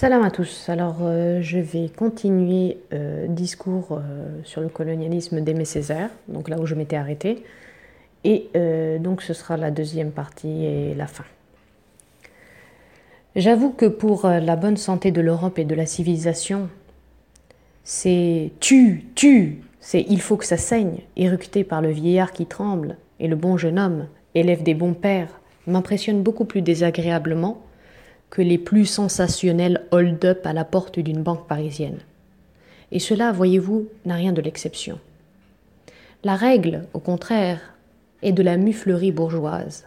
Salam à tous. Alors, euh, je vais continuer euh, discours euh, sur le colonialisme d'Aimé Césaire, donc là où je m'étais arrêtée. Et donc, ce sera la deuxième partie et la fin. J'avoue que pour la bonne santé de l'Europe et de la civilisation, c'est tu, tu, c'est il faut que ça saigne, éructé par le vieillard qui tremble, et le bon jeune homme, élève des bons pères, m'impressionne beaucoup plus désagréablement que les plus sensationnels hold-up à la porte d'une banque parisienne. Et cela, voyez-vous, n'a rien de l'exception. La règle, au contraire, est de la muflerie bourgeoise.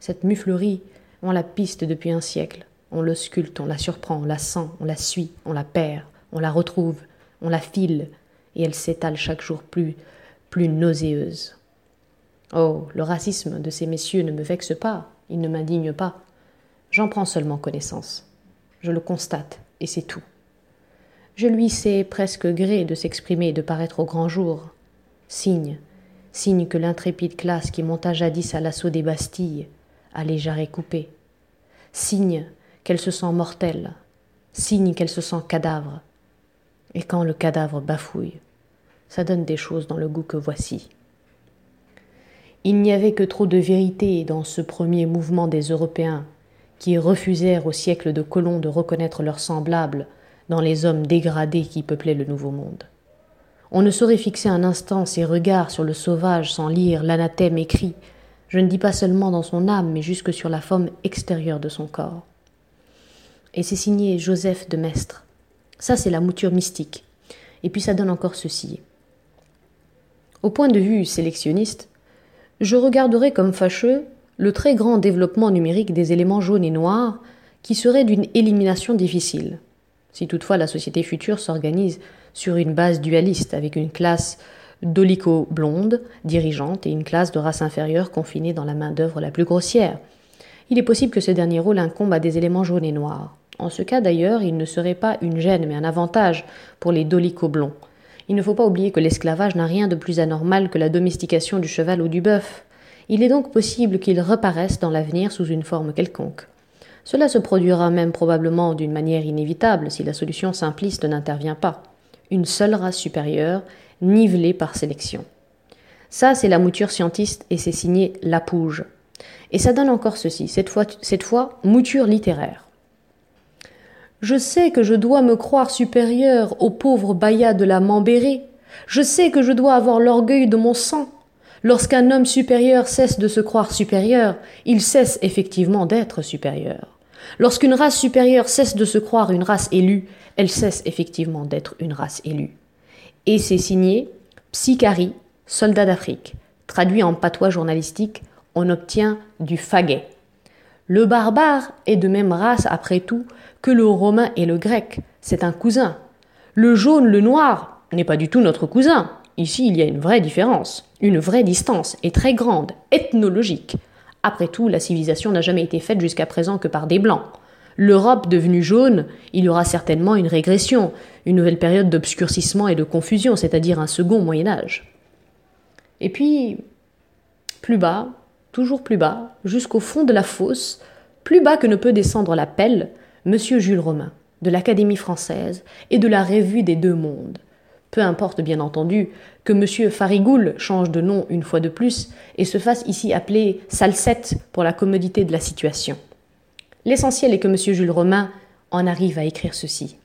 Cette muflerie, on la piste depuis un siècle. On le sculpte, on la surprend, on la sent, on la suit, on la perd, on la retrouve, on la file, et elle s'étale chaque jour plus, plus nauséeuse. Oh, le racisme de ces messieurs ne me vexe pas, il ne m'indigne pas. J'en prends seulement connaissance. Je le constate, et c'est tout. Je lui sais presque gré de s'exprimer et de paraître au grand jour. Signe, signe que l'intrépide classe qui monta jadis à l'assaut des Bastilles a les jarrets coupés. Signe qu'elle se sent mortelle. Signe qu'elle se sent cadavre. Et quand le cadavre bafouille, ça donne des choses dans le goût que voici. Il n'y avait que trop de vérité dans ce premier mouvement des Européens qui refusèrent au siècle de Colomb de reconnaître leurs semblables dans les hommes dégradés qui peuplaient le Nouveau Monde. On ne saurait fixer un instant ses regards sur le sauvage sans lire l'anathème écrit, je ne dis pas seulement dans son âme, mais jusque sur la forme extérieure de son corps. Et c'est signé Joseph de Maistre. Ça, c'est la mouture mystique. Et puis ça donne encore ceci. Au point de vue sélectionniste, je regarderai comme fâcheux le très grand développement numérique des éléments jaunes et noirs qui serait d'une élimination difficile, si toutefois la société future s'organise sur une base dualiste avec une classe d'olico-blonde dirigeante et une classe de race inférieure confinée dans la main-d'œuvre la plus grossière. Il est possible que ce dernier rôle incombe à des éléments jaunes et noirs. En ce cas d'ailleurs, il ne serait pas une gêne mais un avantage pour les dolico-blonds. Il ne faut pas oublier que l'esclavage n'a rien de plus anormal que la domestication du cheval ou du bœuf. Il est donc possible qu'ils reparaissent dans l'avenir sous une forme quelconque. Cela se produira même probablement d'une manière inévitable si la solution simpliste n'intervient pas. Une seule race supérieure, nivelée par sélection. Ça, c'est la mouture scientiste et c'est signé Lapouge. Et ça donne encore ceci, cette fois, cette fois mouture littéraire. Je sais que je dois me croire supérieur aux pauvres bayas de la Mambérée. Je sais que je dois avoir l'orgueil de mon sang. Lorsqu'un homme supérieur cesse de se croire supérieur, il cesse effectivement d'être supérieur. Lorsqu'une race supérieure cesse de se croire une race élue, elle cesse effectivement d'être une race élue. Et c'est signé Psychari, soldat d'Afrique. Traduit en patois journalistique, on obtient du faguet. Le barbare est de même race, après tout, que le romain et le grec. C'est un cousin. Le jaune, le noir, n'est pas du tout notre cousin. Ici, il y a une vraie différence, une vraie distance, et très grande, ethnologique. Après tout, la civilisation n'a jamais été faite jusqu'à présent que par des blancs. L'Europe devenue jaune, il y aura certainement une régression, une nouvelle période d'obscurcissement et de confusion, c'est-à-dire un second Moyen Âge. Et puis, plus bas, toujours plus bas, jusqu'au fond de la fosse, plus bas que ne peut descendre la pelle, M. Jules Romain, de l'Académie française et de la Revue des Deux Mondes, peu importe bien entendu que M. Farigoul change de nom une fois de plus et se fasse ici appeler Salsette pour la commodité de la situation. L'essentiel est que M. Jules Romain en arrive à écrire ceci.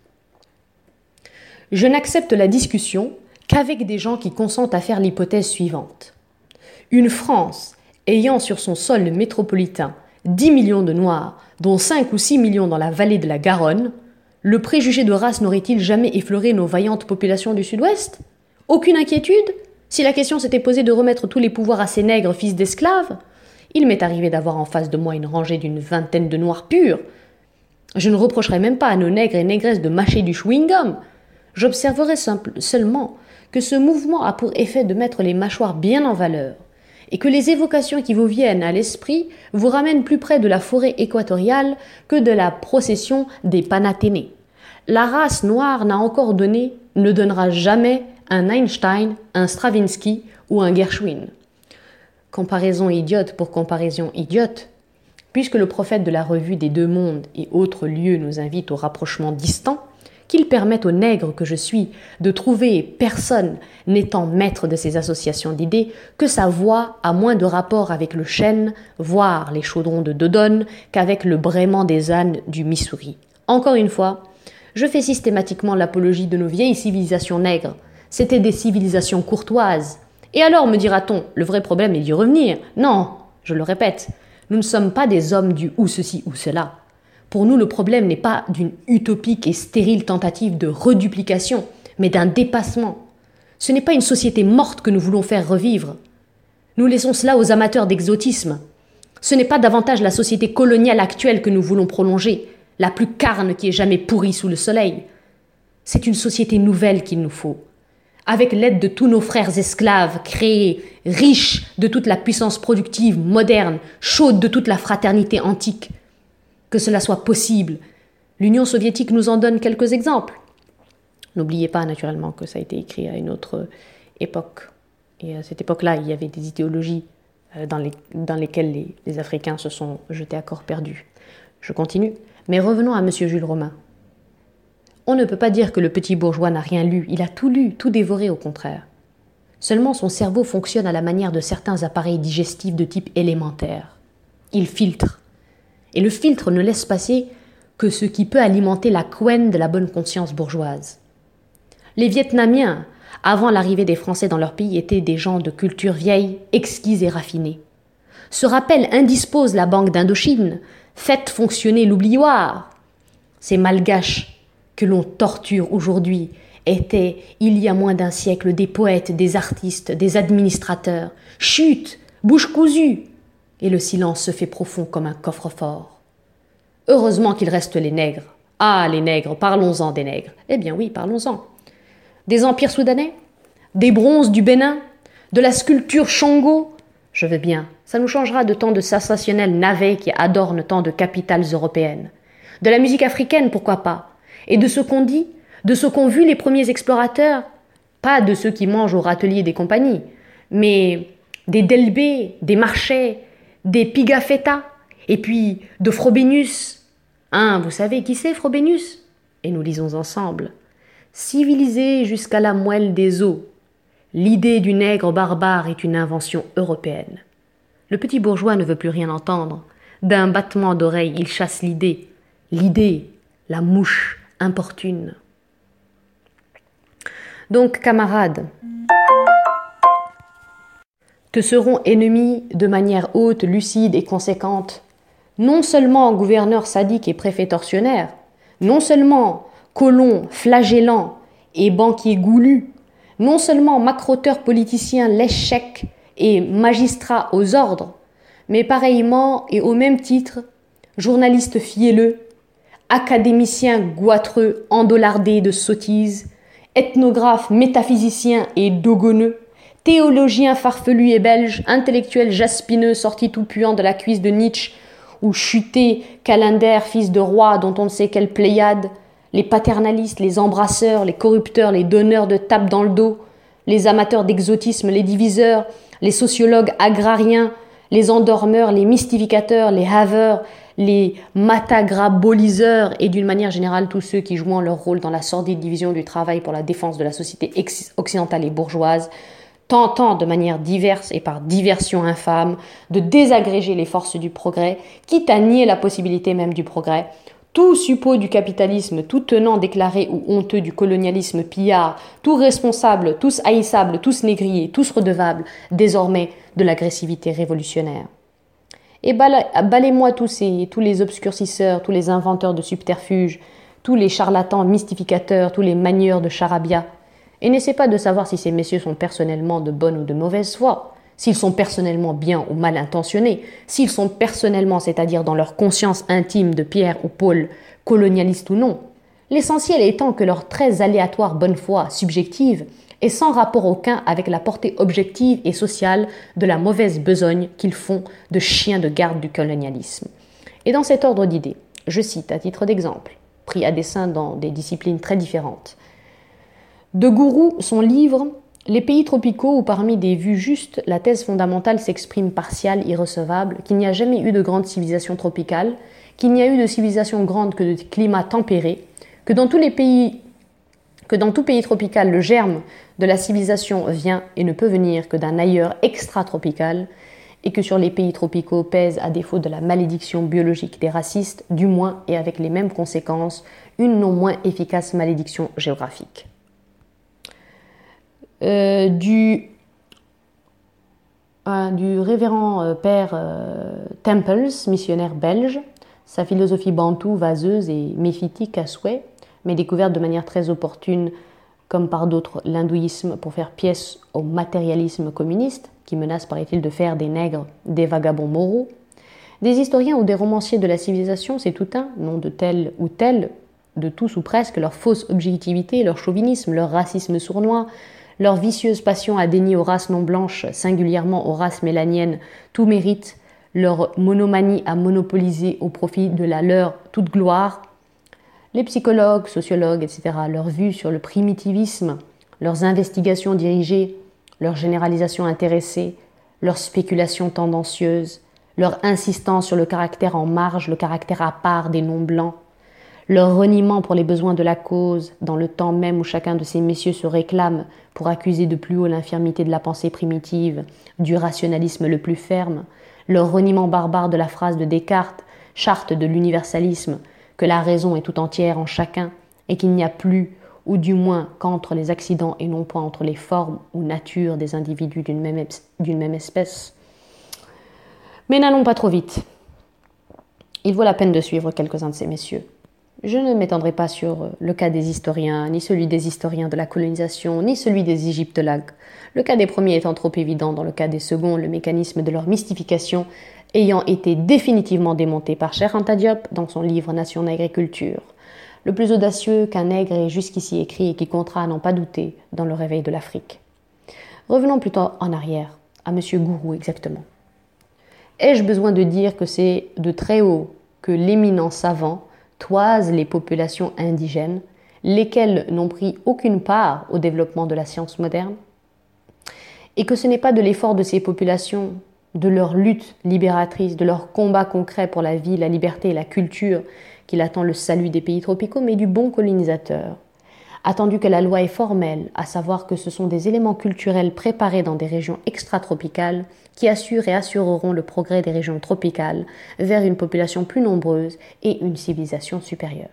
Je n'accepte la discussion qu'avec des gens qui consentent à faire l'hypothèse suivante. Une France ayant sur son sol métropolitain 10 millions de Noirs, dont 5 ou 6 millions dans la vallée de la Garonne, le préjugé de race n'aurait-il jamais effleuré nos vaillantes populations du Sud-Ouest? Aucune inquiétude? Si la question s'était posée de remettre tous les pouvoirs à ces nègres fils d'esclaves Il m'est arrivé d'avoir en face de moi une rangée d'une vingtaine de noirs purs. Je ne reprocherai même pas à nos nègres et négresses de mâcher du chewing-gum. J'observerai seulement que ce mouvement a pour effet de mettre les mâchoires bien en valeur, et que les évocations qui vous viennent à l'esprit vous ramènent plus près de la forêt équatoriale que de la procession des Panathénées. La race noire n'a encore donné, ne donnera jamais un Einstein, un Stravinsky ou un Gershwin. Comparaison idiote pour comparaison idiote, puisque le prophète de la revue des deux mondes et autres lieux nous invite au rapprochement distant, qu'il permette au nègre que je suis de trouver personne n'étant maître de ces associations d'idées, que sa voix a moins de rapport avec le chêne, voire les chaudrons de Dodone, qu'avec le braiement des ânes du Missouri. Encore une fois, je fais systématiquement l'apologie de nos vieilles civilisations nègres. C'étaient des civilisations courtoises. Et alors, me dira-t-on, le vrai problème est d'y revenir? Non, je le répète, nous ne sommes pas des hommes du ou ceci ou cela. Pour nous, le problème n'est pas d'une utopique et stérile tentative de reduplication, mais d'un dépassement. Ce n'est pas une société morte que nous voulons faire revivre. Nous laissons cela aux amateurs d'exotisme. Ce n'est pas davantage la société coloniale actuelle que nous voulons prolonger, la plus carne qui ait jamais pourri sous le soleil. C'est une société nouvelle qu'il nous faut, avec l'aide de tous nos frères esclaves créés, riches de toute la puissance productive moderne, chaude de toute la fraternité antique, que cela soit possible. L'Union soviétique nous en donne quelques exemples. N'oubliez pas naturellement que ça a été écrit à une autre époque. Et à cette époque-là, il y avait des idéologies euh, dans, les, dans lesquelles les, les, Africains se sont jetés à corps perdu. Je continue. Mais revenons à M. Jules Romain. On ne peut pas dire que le petit bourgeois n'a rien lu, il a tout lu, tout dévoré au contraire. Seulement son cerveau fonctionne à la manière de certains appareils digestifs de type élémentaire. Il filtre, et le filtre ne laisse passer que ce qui peut alimenter la couenne de la bonne conscience bourgeoise. Les Vietnamiens, avant l'arrivée des Français dans leur pays, étaient des gens de culture vieille, exquise et raffinée. Ce rappel indispose la Banque d'Indochine, faites fonctionner l'oublioir. Ces malgaches que l'on torture aujourd'hui étaient, il y a moins d'un siècle, des poètes, des artistes, des administrateurs. Chut, bouche cousue, et le silence se fait profond comme un coffre-fort. Heureusement qu'il reste les nègres. Ah, les nègres, parlons-en des nègres. Eh bien oui, parlons-en. Des empires soudanais? Des bronzes du Bénin? De la sculpture Shango? Je veux bien, ça nous changera de tant de sensationnels navets qui adornent tant de capitales européennes. De la musique africaine, pourquoi pas? Et de ce qu'on dit De ce qu'ont vu les premiers explorateurs? Pas de ceux qui mangent au râtelier des compagnies, mais des Delbé, des Marchais, des Pigafetta, et puis de Frobenius. Hein, vous savez qui c'est Frobenius? Et nous lisons ensemble. Civilisé jusqu'à la moelle des os, l'idée du nègre barbare est une invention européenne. Le petit bourgeois ne veut plus rien entendre. D'un battement d'oreille, il chasse l'idée. L'idée, la mouche importune. Donc, camarades, te seront ennemis de manière haute, lucide et conséquente, non seulement gouverneurs sadiques et préfets tortionnaires, non seulement colons flagellants et banquiers goulus, non seulement macroteurs politiciens l'échec et magistrats aux ordres, mais pareillement et au même titre, journalistes fielleux, académiciens goitreux endollardés de sottises, ethnographes métaphysiciens et dogonneux, théologien farfelu et belge, intellectuel jaspineux sorti tout puant de la cuisse de Nietzsche, ou chuté Calender, fils de roi dont on ne sait quelle pléiade, les paternalistes, les embrasseurs, les corrupteurs, les donneurs de tapes dans le dos, les amateurs d'exotisme, les diviseurs, les sociologues agrariens, les endormeurs, les mystificateurs, les haveurs, les matagraboliseurs et d'une manière générale tous ceux qui jouant leur rôle dans la sordide division du travail pour la défense de la société occidentale et bourgeoise, tentant de manière diverse et par diversion infâme de désagréger les forces du progrès, quitte à nier la possibilité même du progrès, tout suppôt du capitalisme, tout tenant déclaré ou honteux du colonialisme pillard, tout responsable, tous haïssables, tous négriers, tous redevables, désormais, de l'agressivité révolutionnaire. Et balayez-moi tous, ces, tous les obscurcisseurs, tous les inventeurs de subterfuges, tous les charlatans mystificateurs, tous les manieurs de charabia, et n'essaie pas de savoir si ces messieurs sont personnellement de bonne ou de mauvaise foi, s'ils sont personnellement bien ou mal intentionnés, s'ils sont personnellement, c'est-à-dire dans leur conscience intime de Pierre ou Paul, colonialistes ou non. L'essentiel étant que leur très aléatoire bonne foi subjective est sans rapport aucun avec la portée objective et sociale de la mauvaise besogne qu'ils font de chiens de garde du colonialisme. Et dans cet ordre d'idées, je cite à titre d'exemple, pris à dessein dans des disciplines très différentes, de Gourou, son livre les pays tropicaux où parmi des vues justes, la thèse fondamentale s'exprime partiale, irrecevable, qu'il n'y a jamais eu de grande civilisation tropicale, qu'il n'y a eu de civilisation grande que de climat tempéré, que dans tous les pays que dans tout pays tropical, le germe de la civilisation vient et ne peut venir que d'un ailleurs extra-tropical, et que sur les pays tropicaux pèse, à défaut de la malédiction biologique des racistes, du moins et avec les mêmes conséquences, une non moins efficace malédiction géographique. Euh, du, du révérend euh, père euh, Temples, missionnaire belge, sa philosophie bantoue, vaseuse et méphitique à souhait, mais découverte de manière très opportune, comme par d'autres, l'hindouisme pour faire pièce au matérialisme communiste, qui menace, paraît-il, de faire des nègres des vagabonds moraux. Des historiens ou des romanciers de la civilisation, c'est tout un, nom de tel ou tel, de tous ou presque, leur fausse objectivité, leur chauvinisme, leur racisme sournois, leur vicieuse passion à dénier aux races non blanches, singulièrement aux races mélaniennes, tout mérite, leur monomanie à monopoliser au profit de la leur toute gloire, les psychologues, sociologues, etc., leur vue sur le primitivisme, leurs investigations dirigées, leurs généralisations intéressées, leurs spéculations tendancieuses, leur insistance sur le caractère en marge, le caractère à part des non-blancs, leur reniement pour les besoins de la cause, dans le temps même où chacun de ces messieurs se réclame pour accuser de plus haut l'infirmité de la pensée primitive, du rationalisme le plus ferme, leur reniement barbare de la phrase de Descartes, charte de l'universalisme, que la raison est tout entière en chacun et qu'il n'y a plus, ou du moins qu'entre les accidents et non point entre les formes ou natures des individus d'une même, même espèce. Mais n'allons pas trop vite. Il vaut la peine de suivre quelques-uns de ces messieurs. Je ne m'étendrai pas sur le cas des historiens, ni celui des historiens de la colonisation, ni celui des égyptologues. Le cas des premiers étant trop évident, dans le cas des seconds, le mécanisme de leur mystification ayant été définitivement démonté par Cher Diop dans son livre Nation d'agriculture, le plus audacieux qu'un nègre ait jusqu'ici écrit et qui comptera à n'en pas douter dans le réveil de l'Afrique. Revenons plutôt en arrière, à M. Gourou exactement. Ai-je besoin de dire que c'est de très haut que l'éminent savant toise les populations indigènes, lesquelles n'ont pris aucune part au développement de la science moderne Et que ce n'est pas de l'effort de ces populations de leur lutte libératrice, de leur combat concret pour la vie, la liberté et la culture qu'il attend le salut des pays tropicaux, mais du bon colonisateur. Attendu que la loi est formelle, à savoir que ce sont des éléments culturels préparés dans des régions extratropicales qui assurent et assureront le progrès des régions tropicales vers une population plus nombreuse et une civilisation supérieure.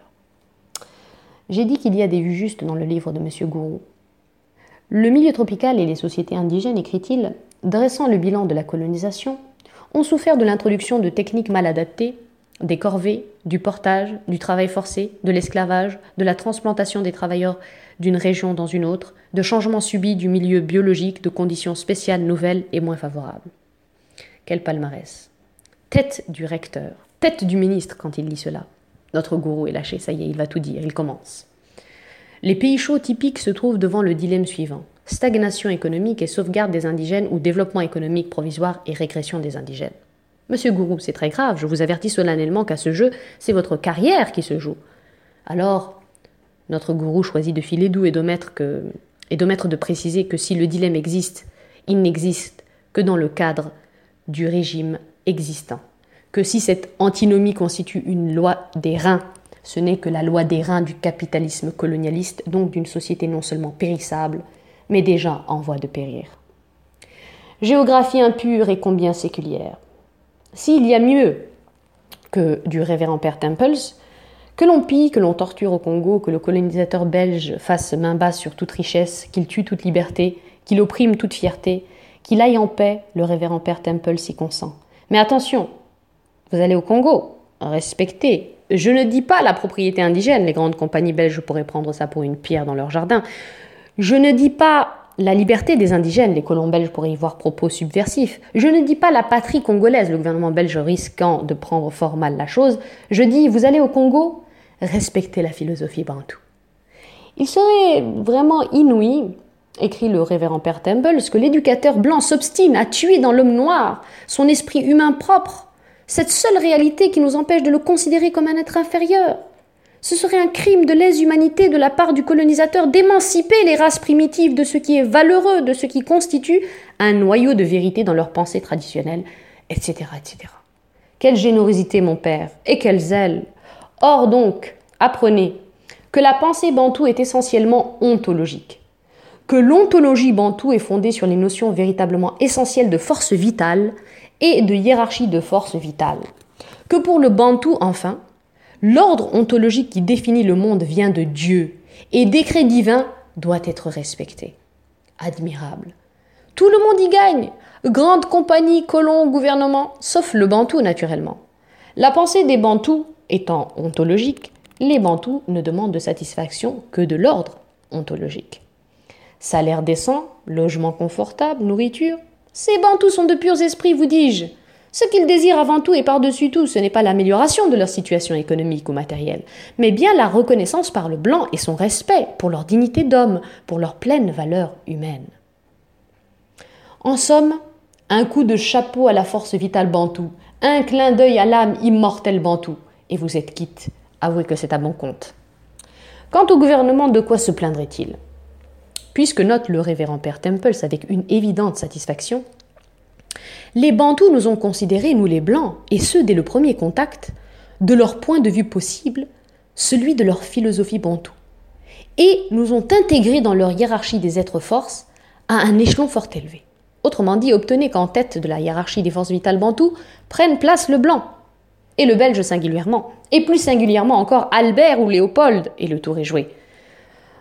J'ai dit qu'il y a des vues justes dans le livre de M. Gourou. Le milieu tropical et les sociétés indigènes, écrit-il, dressant le bilan de la colonisation, ont souffert de l'introduction de techniques mal adaptées, des corvées, du portage, du travail forcé, de l'esclavage, de la transplantation des travailleurs d'une région dans une autre, de changements subis du milieu biologique, de conditions spéciales nouvelles et moins favorables. Quel palmarès. Tête du recteur, tête du ministre quand il lit cela. Notre gourou est lâché, ça y est, il va tout dire, il commence. Les pays chauds typiques se trouvent devant le dilemme suivant stagnation économique et sauvegarde des indigènes ou développement économique provisoire et régression des indigènes. Monsieur Gourou, c'est très grave, je vous avertis solennellement qu'à ce jeu, c'est votre carrière qui se joue. Alors, notre gourou choisit de filer doux et de mettre, que, et de, mettre de préciser que si le dilemme existe, il n'existe que dans le cadre du régime existant. Que si cette antinomie constitue une loi des reins ce n'est que la loi des reins du capitalisme colonialiste, donc d'une société non seulement périssable, mais déjà en voie de périr. Géographie impure et combien séculière. S'il y a mieux que du révérend père Temples, que l'on pille, que l'on torture au Congo, que le colonisateur belge fasse main basse sur toute richesse, qu'il tue toute liberté, qu'il opprime toute fierté, qu'il aille en paix, le révérend père Temple y consent. Mais attention, vous allez au Congo, respectez, je ne dis pas la propriété indigène, les grandes compagnies belges pourraient prendre ça pour une pierre dans leur jardin. Je ne dis pas la liberté des indigènes, les colons belges pourraient y voir propos subversifs. Je ne dis pas la patrie congolaise, le gouvernement belge risquant de prendre fort mal la chose. Je dis, vous allez au Congo, respectez la philosophie bantou. Il serait vraiment inouï, écrit le révérend Père Temple, que l'éducateur blanc s'obstine à tuer dans l'homme noir son esprit humain propre cette seule réalité qui nous empêche de le considérer comme un être inférieur. Ce serait un crime de lèse-humanité de la part du colonisateur d'émanciper les races primitives de ce qui est valeureux, de ce qui constitue un noyau de vérité dans leur pensée traditionnelle, etc., etc. Quelle générosité, mon père, et quel zèle. Or donc, apprenez que la pensée bantoue est essentiellement ontologique, que l'ontologie bantoue est fondée sur les notions véritablement essentielles de force vitale et de hiérarchie de force vitale, que pour le bantou, enfin, l'ordre ontologique qui définit le monde vient de Dieu, et décret divin doit être respecté. Admirable. Tout le monde y gagne, grande compagnie, colons, gouvernement, sauf le bantou naturellement. La pensée des bantous étant ontologique, les bantous ne demandent de satisfaction que de l'ordre ontologique. Salaire décent, logement confortable, nourriture, ces bantous sont de purs esprits, vous dis-je. Ce qu'ils désirent avant tout et par-dessus tout, ce n'est pas l'amélioration de leur situation économique ou matérielle, mais bien la reconnaissance par le blanc et son respect pour leur dignité d'homme, pour leur pleine valeur humaine. En somme, un coup de chapeau à la force vitale bantou, un clin d'œil à l'âme immortelle bantou, et vous êtes quitte. Avouez que c'est à bon compte. Quant au gouvernement, de quoi se plaindrait-il? Puisque note le révérend père Temples avec une évidente satisfaction, les Bantous nous ont considérés, nous les Blancs, et ce dès le premier contact, de leur point de vue possible, celui de leur philosophie bantou, et nous ont intégrés dans leur hiérarchie des êtres forces à un échelon fort élevé. Autrement dit, obtenez qu'en tête de la hiérarchie des forces vitales bantoues prenne place le blanc, et le belge singulièrement, et plus singulièrement encore Albert ou Léopold, et le tour est joué.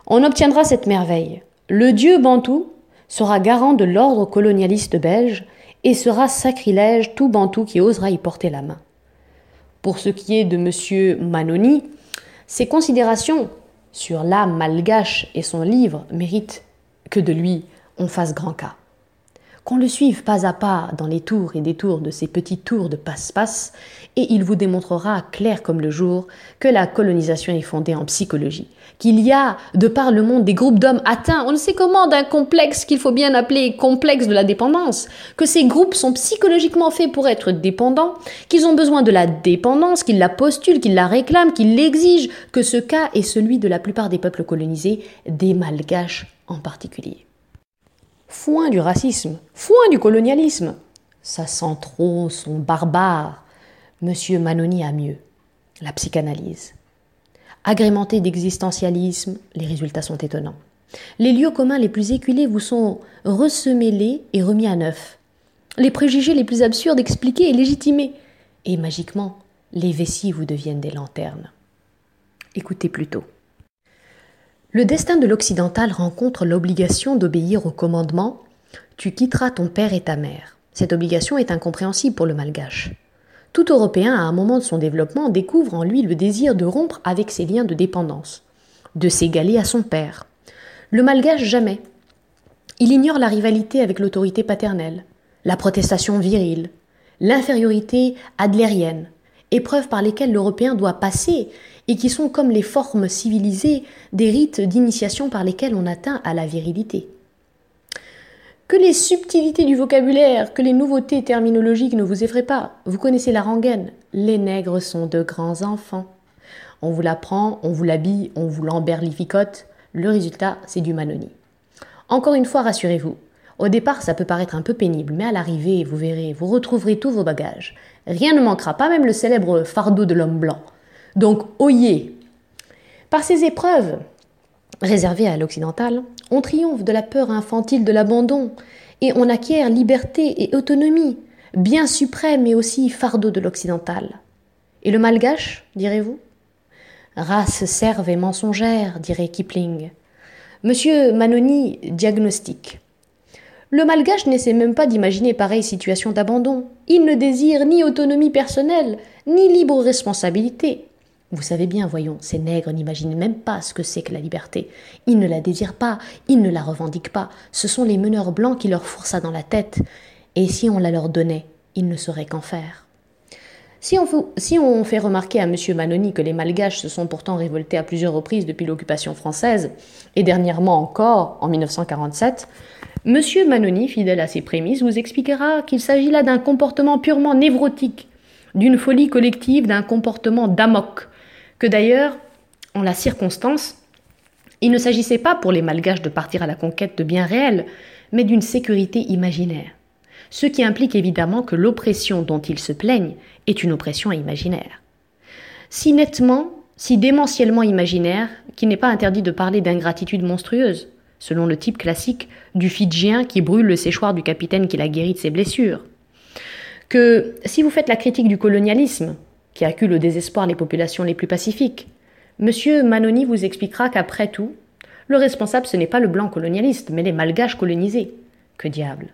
On obtiendra cette merveille. Le dieu bantou sera garant de l'ordre colonialiste belge et sera sacrilège tout bantou qui osera y porter la main. Pour ce qui est de M. Manoni, ses considérations sur l'âme malgache et son livre méritent que de lui on fasse grand cas qu'on le suive pas à pas dans les tours et détours de ces petits tours de passe-passe, et il vous démontrera clair comme le jour que la colonisation est fondée en psychologie, qu'il y a, de par le monde, des groupes d'hommes atteints, on ne sait comment, d'un complexe qu'il faut bien appeler complexe de la dépendance, que ces groupes sont psychologiquement faits pour être dépendants, qu'ils ont besoin de la dépendance, qu'ils la postulent, qu'ils la réclament, qu'ils l'exigent, que ce cas est celui de la plupart des peuples colonisés, des malgaches en particulier. Foin du racisme, foin du colonialisme. Ça sent trop son barbare. Monsieur Manoni a mieux. La psychanalyse. Agrémenté d'existentialisme, les résultats sont étonnants. Les lieux communs les plus éculés vous sont ressemélés et remis à neuf. Les préjugés les plus absurdes expliqués et légitimés. Et magiquement, les vessies vous deviennent des lanternes. Écoutez plutôt. Le destin de l'occidental rencontre l'obligation d'obéir au commandement Tu quitteras ton père et ta mère. Cette obligation est incompréhensible pour le malgache. Tout Européen, à un moment de son développement, découvre en lui le désir de rompre avec ses liens de dépendance, de s'égaler à son père. Le malgache jamais. Il ignore la rivalité avec l'autorité paternelle, la protestation virile, l'infériorité adlérienne, épreuves par lesquelles l'Européen doit passer et qui sont comme les formes civilisées des rites d'initiation par lesquels on atteint à la virilité. Que les subtilités du vocabulaire, que les nouveautés terminologiques ne vous effraient pas. Vous connaissez la rengaine. Les nègres sont de grands enfants. On vous l'apprend, on vous l'habille, on vous l'emberlificote. Le résultat, c'est du manoni. Encore une fois, rassurez-vous. Au départ, ça peut paraître un peu pénible, mais à l'arrivée, vous verrez, vous retrouverez tous vos bagages. Rien ne manquera, pas même le célèbre fardeau de l'homme blanc. Donc, oyez. Par ces épreuves, réservées à l'occidental, on triomphe de la peur infantile de l'abandon et on acquiert liberté et autonomie, bien suprême et aussi fardeau de l'occidental. Et le malgache, direz-vous? Race serve et mensongère, dirait Kipling. Monsieur Manoni diagnostique. Le malgache n'essaie même pas d'imaginer pareille situation d'abandon. Il ne désire ni autonomie personnelle, ni libre responsabilité. Vous savez bien, voyons, ces nègres n'imaginent même pas ce que c'est que la liberté. Ils ne la désirent pas, ils ne la revendiquent pas. Ce sont les meneurs blancs qui leur fourrent ça dans la tête. Et si on la leur donnait, ils ne sauraient qu'en faire. Si on, si on, fait remarquer à M. Manoni que les Malgaches se sont pourtant révoltés à plusieurs reprises depuis l'occupation française, et dernièrement encore en 1947, M. Manoni, fidèle à ses prémices, vous expliquera qu'il s'agit là d'un comportement purement névrotique, d'une folie collective, d'un comportement d'amok, que d'ailleurs en la circonstance, il ne s'agissait pas pour les malgaches de partir à la conquête de biens réels, mais d'une sécurité imaginaire. Ce qui implique évidemment que l'oppression dont ils se plaignent est une oppression imaginaire. Si nettement, si démentiellement imaginaire, qu'il n'est pas interdit de parler d'ingratitude monstrueuse, selon le type classique du Fidjien qui brûle le séchoir du capitaine qui l'a guéri de ses blessures. Que si vous faites la critique du colonialisme, qui accule au désespoir les populations les plus pacifiques, Monsieur Manoni vous expliquera qu'après tout, le responsable ce n'est pas le blanc colonialiste, mais les malgaches colonisés. Que diable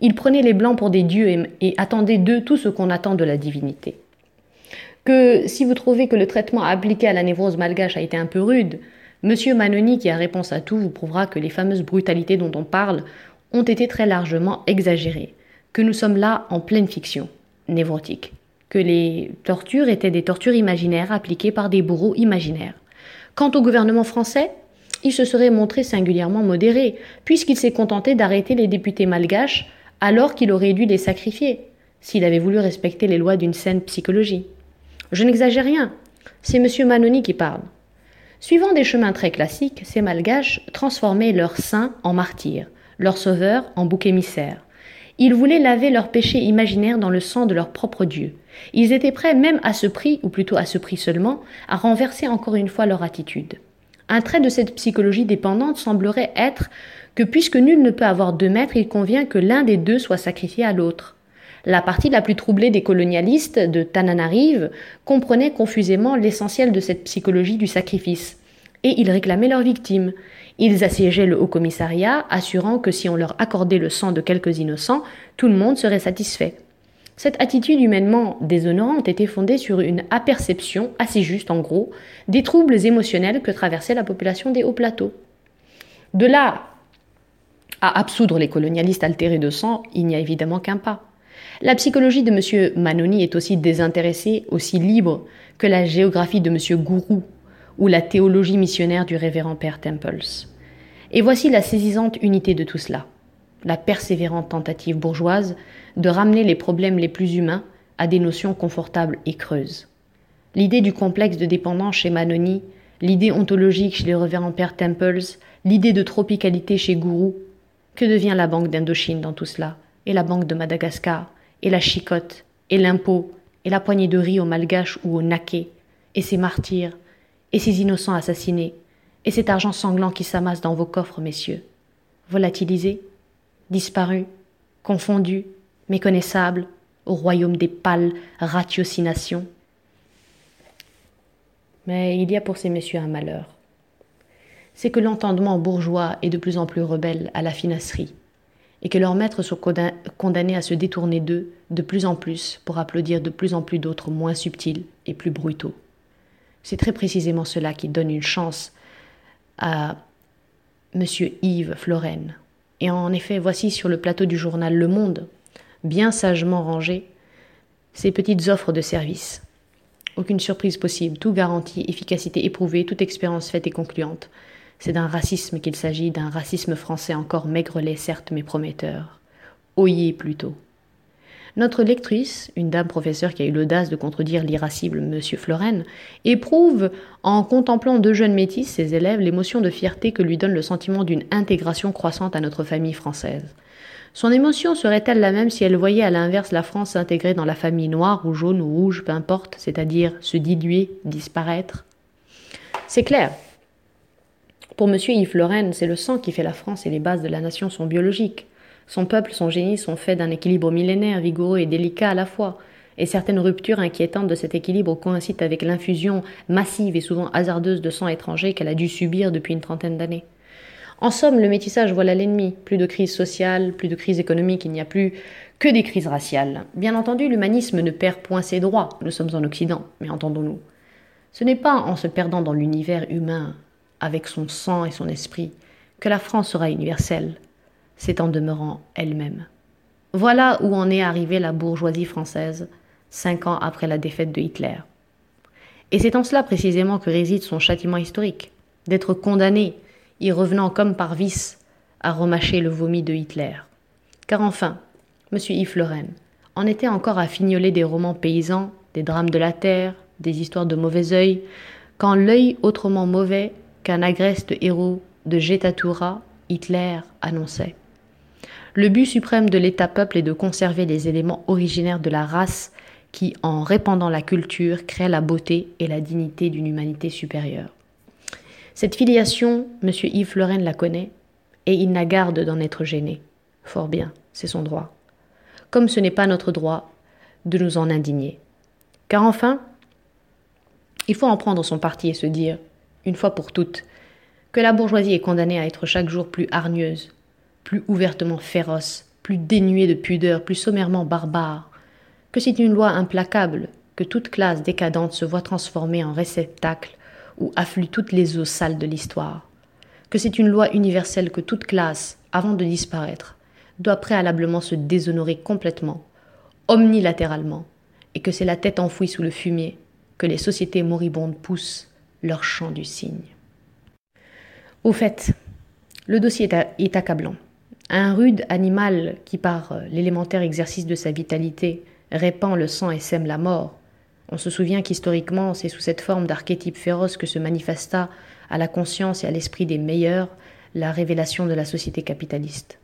Il prenait les blancs pour des dieux et, et attendait d'eux tout ce qu'on attend de la divinité. Que si vous trouvez que le traitement appliqué à la névrose malgache a été un peu rude, Monsieur Manoni, qui a réponse à tout, vous prouvera que les fameuses brutalités dont on parle ont été très largement exagérées, que nous sommes là en pleine fiction, névrotique, que les tortures étaient des tortures imaginaires appliquées par des bourreaux imaginaires. Quant au gouvernement français, il se serait montré singulièrement modéré, puisqu'il s'est contenté d'arrêter les députés malgaches alors qu'il aurait dû les sacrifier, s'il avait voulu respecter les lois d'une saine psychologie. Je n'exagère rien, c'est M. Manoni qui parle. Suivant des chemins très classiques, ces malgaches transformaient leurs saints en martyrs, leurs sauveurs en boucs émissaires. Ils voulaient laver leurs péchés imaginaires dans le sang de leur propre Dieu. Ils étaient prêts même à ce prix, ou plutôt à ce prix seulement, à renverser encore une fois leur attitude. Un trait de cette psychologie dépendante semblerait être que puisque nul ne peut avoir deux maîtres, il convient que l'un des deux soit sacrifié à l'autre. La partie la plus troublée des colonialistes de Tananarive comprenait confusément l'essentiel de cette psychologie du sacrifice. Et ils réclamaient leurs victimes. Ils assiégeaient le haut commissariat, assurant que si on leur accordait le sang de quelques innocents, tout le monde serait satisfait. Cette attitude humainement déshonorante était fondée sur une aperception, assez juste en gros, des troubles émotionnels que traversait la population des hauts plateaux. De là à absoudre les colonialistes altérés de sang, il n'y a évidemment qu'un pas. La psychologie de M. Manoni est aussi désintéressée, aussi libre que la géographie de M. Gourou ou la théologie missionnaire du révérend Père Temples. Et voici la saisissante unité de tout cela, la persévérante tentative bourgeoise de ramener les problèmes les plus humains à des notions confortables et creuses. L'idée du complexe de dépendance chez Manoni, l'idée ontologique chez le révérend Père Temples, l'idée de tropicalité chez Gourou, que devient la Banque d'Indochine dans tout cela, et la Banque de Madagascar, et la chicotte, et l'impôt, et la poignée de riz aux malgaches ou aux naquets, et ces martyrs, et ces innocents assassinés, et cet argent sanglant qui s'amasse dans vos coffres, messieurs. Volatilisé, disparu, confondu, méconnaissable, au royaume des pâles ratiocinations. Mais il y a pour ces messieurs un malheur. C'est que l'entendement bourgeois est de plus en plus rebelle à la finasserie, et que leurs maîtres sont condamnés à se détourner d'eux de plus en plus pour applaudir de plus en plus d'autres moins subtils et plus brutaux. C'est très précisément cela qui donne une chance à M. Yves Floren. Et en effet, voici sur le plateau du journal Le Monde, bien sagement rangées, ces petites offres de service. Aucune surprise possible, tout garantit, efficacité éprouvée, toute expérience faite et concluante. C'est d'un racisme qu'il s'agit, d'un racisme français encore maigrelet, certes, mais prometteur. Oyez plutôt. Notre lectrice, une dame professeure qui a eu l'audace de contredire l'irascible M. Floren, éprouve, en contemplant deux jeunes métis, ses élèves, l'émotion de fierté que lui donne le sentiment d'une intégration croissante à notre famille française. Son émotion serait-elle la même si elle voyait à l'inverse la France s'intégrer dans la famille noire ou jaune ou rouge, peu importe, c'est-à-dire se diluer, disparaître? C'est clair, pour M. Yves Lorraine, c'est le sang qui fait la France et les bases de la nation sont biologiques. Son peuple, son génie sont faits d'un équilibre millénaire, vigoureux et délicat à la fois. Et certaines ruptures inquiétantes de cet équilibre coïncident avec l'infusion massive et souvent hasardeuse de sang étranger qu'elle a dû subir depuis une trentaine d'années. En somme, le métissage voilà l'ennemi. Plus de crise sociale, plus de crise économique, il n'y a plus que des crises raciales. Bien entendu, l'humanisme ne perd point ses droits. Nous sommes en Occident, mais entendons-nous. Ce n'est pas en se perdant dans l'univers humain avec son sang et son esprit, que la France sera universelle, c'est en demeurant elle-même. Voilà où en est arrivée la bourgeoisie française, cinq ans après la défaite de Hitler. Et c'est en cela précisément que réside son châtiment historique, d'être condamné, y revenant comme par vice, à remâcher le vomi de Hitler. Car enfin, M. Yves Lorraine en était encore à fignoler des romans paysans, des drames de la terre, des histoires de mauvais œil, quand l'œil autrement mauvais qu'un agreste héros de Getatura, Hitler annonçait. Le but suprême de l'État-peuple est de conserver les éléments originaires de la race qui, en répandant la culture, crée la beauté et la dignité d'une humanité supérieure. Cette filiation, M. Yves Floren la connaît, et il n'a garde d'en être gêné. Fort bien, c'est son droit. Comme ce n'est pas notre droit de nous en indigner. Car enfin, il faut en prendre son parti et se dire, une fois pour toutes, que la bourgeoisie est condamnée à être chaque jour plus hargneuse, plus ouvertement féroce, plus dénuée de pudeur, plus sommairement barbare, que c'est une loi implacable que toute classe décadente se voit transformée en réceptacle où affluent toutes les eaux sales de l'histoire, que c'est une loi universelle que toute classe, avant de disparaître, doit préalablement se déshonorer complètement, omnilatéralement, et que c'est la tête enfouie sous le fumier que les sociétés moribondes poussent leur chant du cygne. Au fait, le dossier est accablant. Un rude animal qui, par euh, l'élémentaire exercice de sa vitalité, répand le sang et sème la mort. On se souvient qu'historiquement, c'est sous cette forme d'archétype féroce que se manifesta à la conscience et à l'esprit des meilleurs la révélation de la société capitaliste.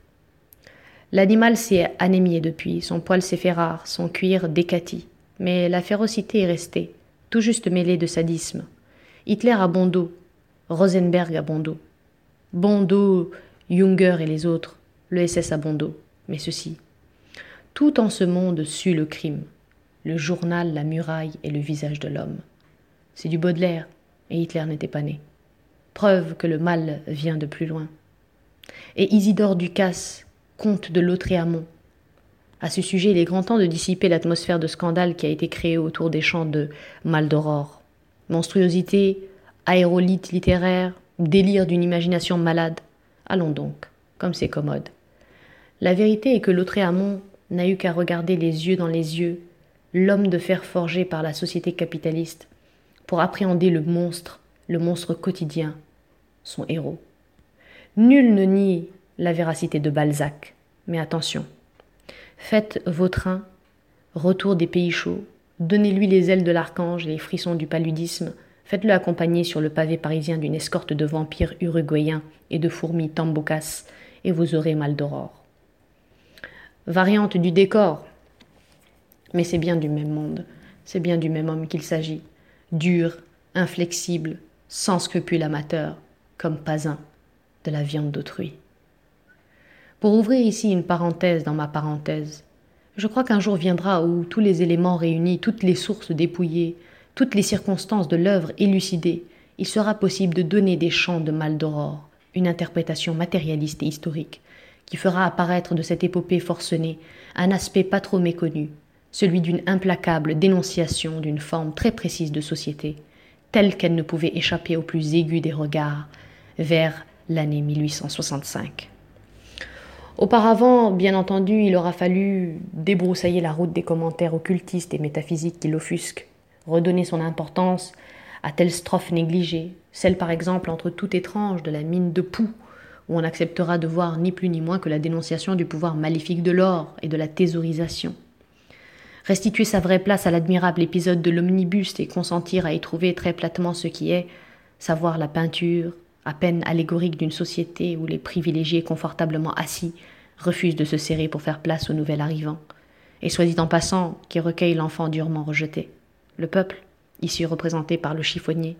L'animal s'est anémié depuis, son poil s'est fait rare, son cuir décati, mais la férocité est restée, tout juste mêlée de sadisme. Hitler a bon dos, Rosenberg a bon dos. Junger et les autres, le SS a bon dos, mais ceci. Tout en ce monde sue le crime, le journal, la muraille et le visage de l'homme. C'est du Baudelaire, et Hitler n'était pas né. Preuve que le mal vient de plus loin. Et Isidore Ducasse, comte de Lautréamont. À ce sujet, il est grand temps de dissiper l'atmosphère de scandale qui a été créée autour des chants de Maldoror. Monstruosité, aérolite littéraire, délire d'une imagination malade. Allons donc, comme c'est commode. La vérité est que Lautréamont n'a eu qu'à regarder les yeux dans les yeux l'homme de fer forgé par la société capitaliste pour appréhender le monstre, le monstre quotidien, son héros. Nul ne nie la véracité de Balzac, mais attention, faites vos trains, retour des pays chauds, donnez-lui les ailes de l'archange et les frissons du paludisme, faites-le accompagner sur le pavé parisien d'une escorte de vampires uruguayens et de fourmis tambocas, et vous aurez mal d'aurore variante du décor. Mais c'est bien du même monde, c'est bien du même homme qu'il s'agit, dur, inflexible, sans scrupule amateur, comme pas un, de la viande d'autrui. Pour ouvrir ici une parenthèse dans ma parenthèse, je crois qu'un jour viendra où tous les éléments réunis, toutes les sources dépouillées, toutes les circonstances de l'œuvre élucidées, il sera possible de donner des chants de Maldoror, une interprétation matérialiste et historique, qui fera apparaître de cette épopée forcenée un aspect pas trop méconnu, celui d'une implacable dénonciation d'une forme très précise de société, telle qu'elle ne pouvait échapper au plus aigu des regards, vers l'année 1865. Auparavant, bien entendu, il aura fallu débroussailler la route des commentaires occultistes et métaphysiques qui l'offusquent, redonner son importance à telle strophe négligée, celle par exemple entre tout étrange de la mine de poux où on acceptera de voir ni plus ni moins que la dénonciation du pouvoir maléfique de l'or et de la thésaurisation. Restituer sa vraie place à l'admirable épisode de l'omnibus et consentir à y trouver très platement ce qui est, savoir la peinture, à peine allégorique d'une société où les privilégiés confortablement assis refusent de se serrer pour faire place au nouvel arrivant, et soit dit en passant, qui recueille l'enfant durement rejeté. Le peuple, ici représenté par le chiffonnier,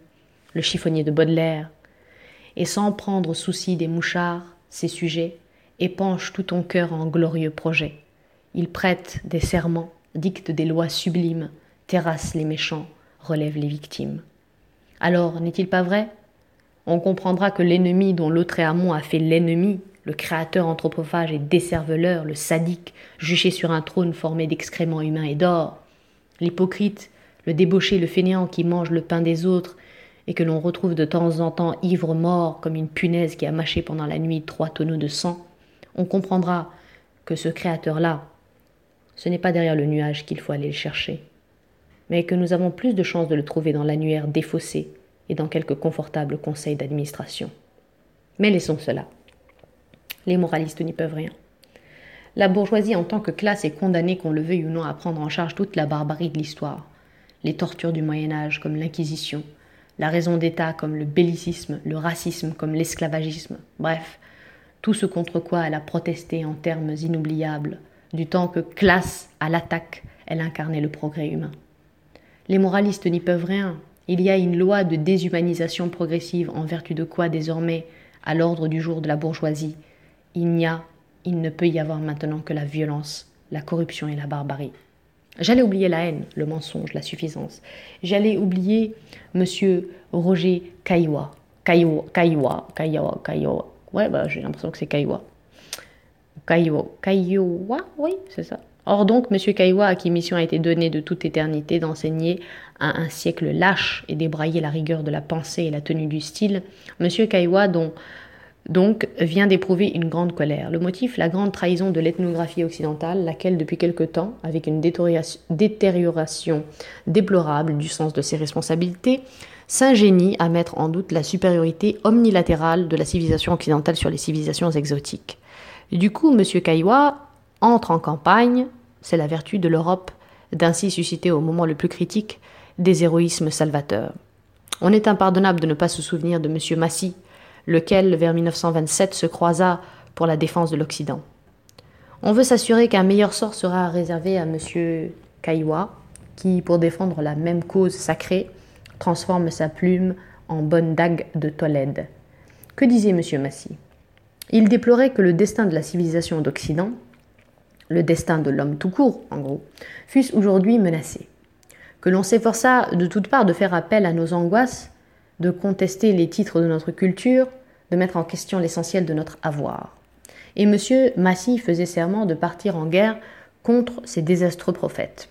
le chiffonnier de Baudelaire, et sans prendre souci des mouchards, ses sujets, épanche tout ton cœur en glorieux projets. Il prête des serments, dicte des lois sublimes, terrasse les méchants, relève les victimes. Alors, n'est-il pas vrai On comprendra que l'ennemi dont Lautréamont a fait l'ennemi, le créateur anthropophage et décerveleur, le sadique, juché sur un trône formé d'excréments humains et d'or, l'hypocrite, le débauché, le fainéant qui mange le pain des autres et que l'on retrouve de temps en temps ivre mort comme une punaise qui a mâché pendant la nuit trois tonneaux de sang, on comprendra que ce créateur-là, ce n'est pas derrière le nuage qu'il faut aller le chercher, mais que nous avons plus de chances de le trouver dans l'annuaire défaussé et dans quelques confortables conseils d'administration. Mais laissons cela. Les moralistes n'y peuvent rien. La bourgeoisie en tant que classe est condamnée, qu'on le veuille ou non, à prendre en charge toute la barbarie de l'histoire, les tortures du Moyen Âge comme l'Inquisition, la raison d'État comme le bellicisme, le racisme comme l'esclavagisme, bref, tout ce contre quoi elle a protesté en termes inoubliables, du temps que, classe à l'attaque, elle incarnait le progrès humain. Les moralistes n'y peuvent rien. Il y a une loi de déshumanisation progressive en vertu de quoi désormais, à l'ordre du jour de la bourgeoisie, il n'y a, il ne peut y avoir maintenant que la violence, la corruption et la barbarie. J'allais oublier la haine, le mensonge, la suffisance. J'allais oublier monsieur Roger Caillois. Caillois, Caillois, Caillois, Caillois. Ouais, bah, j'ai l'impression que c'est Caillois. Caillois, Caillois, oui, c'est ça. Or donc, M. Caillois, à qui mission a été donnée de toute éternité d'enseigner à un siècle lâche et débrayer la rigueur de la pensée et la tenue du style, M. Dont donc vient d'éprouver une grande colère. Le motif, la grande trahison de l'ethnographie occidentale, laquelle depuis quelque temps, avec une détérioration déplorable du sens de ses responsabilités, s'ingénie à mettre en doute la supériorité omnilatérale de la civilisation occidentale sur les civilisations exotiques. Du coup, M. Caillois entre en campagne, c'est la vertu de l'Europe d'ainsi susciter au moment le plus critique des héroïsmes salvateurs. On est impardonnable de ne pas se souvenir de M. Massy, lequel, vers 1927, se croisa pour la défense de l'Occident. On veut s'assurer qu'un meilleur sort sera réservé à M. Caillois, qui, pour défendre la même cause sacrée, transforme sa plume en bonne dague de Tolède. Que disait M. Massy? Il déplorait que le destin de la civilisation d'Occident, le destin de l'homme tout court, en gros, fût aujourd'hui menacé. Que l'on s'efforça de toutes parts de faire appel à nos angoisses de contester les titres de notre culture, de mettre en question l'essentiel de notre avoir. Et M. Massy faisait serment de partir en guerre contre ces désastreux prophètes.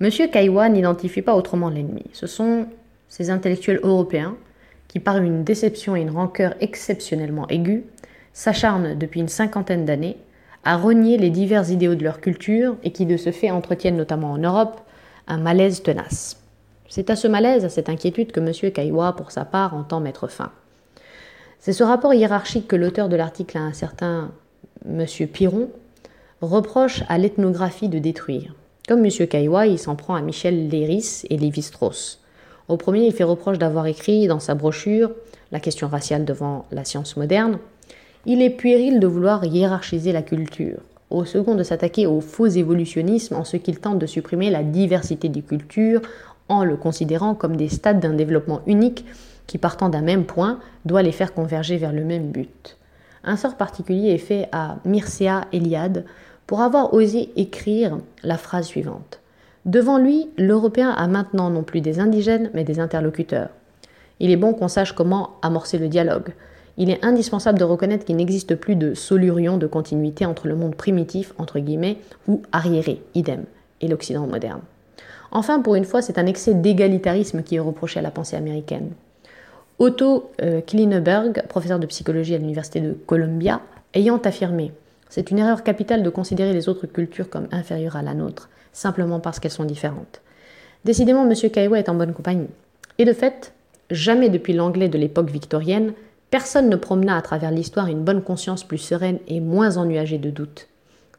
M. Caillois n'identifie pas autrement l'ennemi. Ce sont ces intellectuels européens qui, par une déception et une rancœur exceptionnellement aiguë, s'acharnent depuis une cinquantaine d'années à renier les divers idéaux de leur culture et qui de ce fait entretiennent notamment en Europe un malaise tenace. C'est à ce malaise, à cette inquiétude que M. Caillois, pour sa part, entend mettre fin. C'est ce rapport hiérarchique que l'auteur de l'article à un certain M. Piron reproche à l'ethnographie de détruire. Comme M. Caillois, il s'en prend à Michel Léris et Lévi-Strauss. Au premier, il fait reproche d'avoir écrit dans sa brochure La question raciale devant la science moderne. Il est puéril de vouloir hiérarchiser la culture. Au second, de s'attaquer au faux évolutionnisme en ce qu'il tente de supprimer la diversité des cultures en le considérant comme des stades d'un développement unique qui, partant d'un même point, doit les faire converger vers le même but. Un sort particulier est fait à Mircea Eliade pour avoir osé écrire la phrase suivante. Devant lui, l'Européen a maintenant non plus des indigènes, mais des interlocuteurs. Il est bon qu'on sache comment amorcer le dialogue. Il est indispensable de reconnaître qu'il n'existe plus de solurion de continuité entre le monde primitif, entre guillemets, ou arriéré, idem, et l'Occident moderne. Enfin, pour une fois, c'est un excès d'égalitarisme qui est reproché à la pensée américaine. Otto euh, Klineberg, professeur de psychologie à l'université de Columbia, ayant affirmé C'est une erreur capitale de considérer les autres cultures comme inférieures à la nôtre, simplement parce qu'elles sont différentes. Décidément, M. Kaiwa est en bonne compagnie. Et de fait, jamais depuis l'anglais de l'époque victorienne, personne ne promena à travers l'histoire une bonne conscience plus sereine et moins ennuagée de doutes.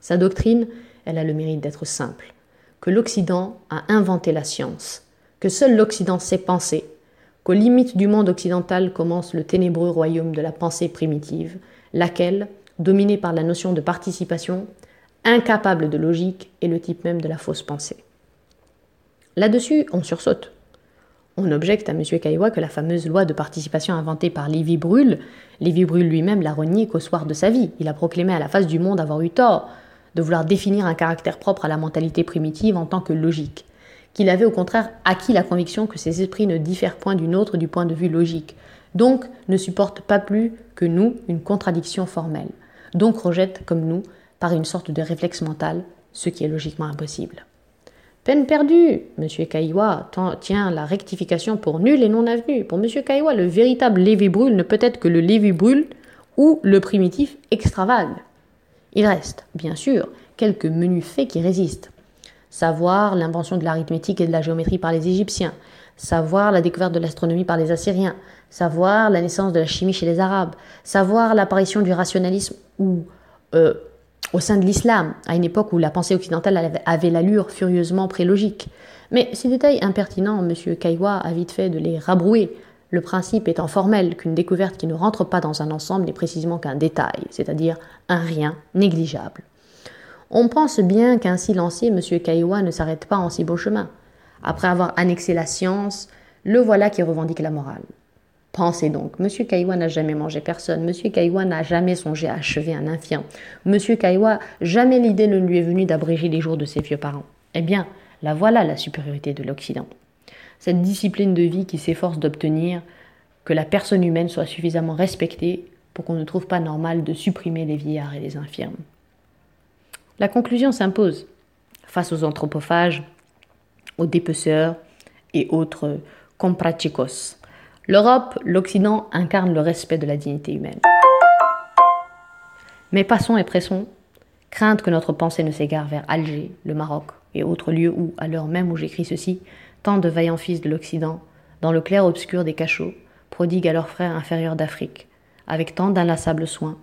Sa doctrine, elle a le mérite d'être simple que l'Occident a inventé la science, que seul l'Occident sait penser, qu'aux limites du monde occidental commence le ténébreux royaume de la pensée primitive, laquelle, dominée par la notion de participation, incapable de logique, est le type même de la fausse pensée. Là-dessus, on sursaute. On objecte à M. Caillois que la fameuse loi de participation inventée par Lévi Brûle, Lévi Brûle lui-même l'a reniée qu'au soir de sa vie. Il a proclamé à la face du monde avoir eu tort, de vouloir définir un caractère propre à la mentalité primitive en tant que logique, qu'il avait au contraire acquis la conviction que ces esprits ne diffèrent point d'une autre du point de vue logique, donc ne supportent pas plus que nous une contradiction formelle, donc rejettent comme nous, par une sorte de réflexe mental, ce qui est logiquement impossible. Peine perdue M. Caillois tient la rectification pour nulle et non avenue. Pour M. Caillois, le véritable Lévi brûle ne peut être que le Lévi brûle ou le primitif extravague. Il reste, bien sûr, quelques menus faits qui résistent. Savoir l'invention de l'arithmétique et de la géométrie par les Égyptiens, savoir la découverte de l'astronomie par les Assyriens, savoir la naissance de la chimie chez les Arabes, savoir l'apparition du rationalisme ou euh, au sein de l'islam, à une époque où la pensée occidentale avait l'allure furieusement prélogique, Mais ces détails impertinents, M. Kaiwa a vite fait de les rabrouer, le principe étant formel qu'une découverte qui ne rentre pas dans un ensemble n'est précisément qu'un détail, c'est-à-dire un rien négligeable. On pense bien qu'un lancé, M. Kaiwa ne s'arrête pas en si beau chemin. Après avoir annexé la science, le voilà qui revendique la morale. Pensez donc, M. Kaiwa n'a jamais mangé personne, M. Kaiwa n'a jamais songé à achever un infirme, M. Kaiwa, jamais l'idée ne lui est venue d'abréger les jours de ses vieux parents. Eh bien, la voilà la supériorité de l'Occident. Cette discipline de vie qui s'efforce d'obtenir que la personne humaine soit suffisamment respectée pour qu'on ne trouve pas normal de supprimer les vieillards et les infirmes. La conclusion s'impose face aux anthropophages, aux dépeceurs et autres comprachicos L'Europe, l'Occident incarnent le respect de la dignité humaine. Mais passons et pressons, crainte que notre pensée ne s'égare vers Alger, le Maroc et autres lieux où, à l'heure même où j'écris ceci, tant de vaillants fils de l'Occident, dans le clair-obscur des cachots, prodiguent à leurs frères inférieurs d'Afrique, avec tant d'inlassables soins,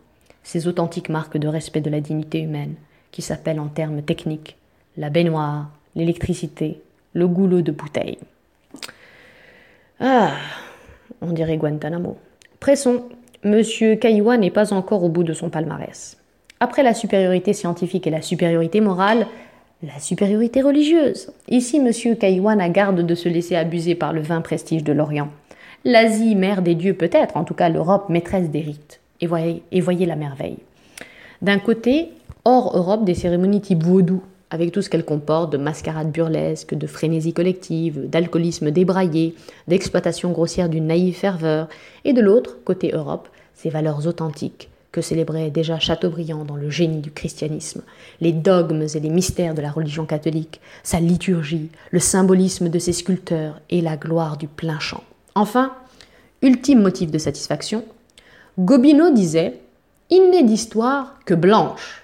ces authentiques marques de respect de la dignité humaine, qui s'appellent en termes techniques la baignoire, l'électricité, le goulot de bouteille. Ah, on dirait Guantanamo. Pressons, Monsieur Kaiwa n'est pas encore au bout de son palmarès. Après la supériorité scientifique et la supériorité morale, la supériorité religieuse. Ici, Monsieur Kaiwan a garde de se laisser abuser par le vain prestige de l'Orient. L'Asie, mère des dieux peut-être, en tout cas l'Europe, maîtresse des rites. Et voyez, la merveille. D'un côté, hors Europe, des cérémonies type vaudou, avec tout ce qu'elle comporte de mascarade burlesque, de frénésie collective, d'alcoolisme débraillé, d'exploitation grossière d'une naïve ferveur, et de l'autre, côté Europe, ces valeurs authentiques que célébrait déjà Chateaubriand dans le génie du christianisme, les dogmes et les mystères de la religion catholique, sa liturgie, le symbolisme de ses sculpteurs et la gloire du plein champ. Enfin, ultime motif de satisfaction, Gobineau disait Il n'est d'histoire que blanche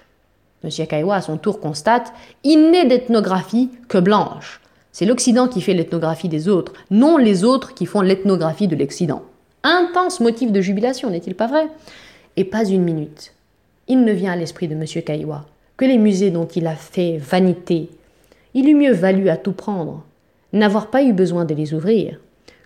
M. Kaiwa, à son tour, constate Il n'est d'ethnographie que blanche. C'est l'Occident qui fait l'ethnographie des autres, non les autres qui font l'ethnographie de l'Occident. Intense motif de jubilation, n'est-il pas vrai? Et pas une minute. Il ne vient à l'esprit de M. Kaiwa que les musées dont il a fait vanité, il eût mieux valu à tout prendre, n'avoir pas eu besoin de les ouvrir,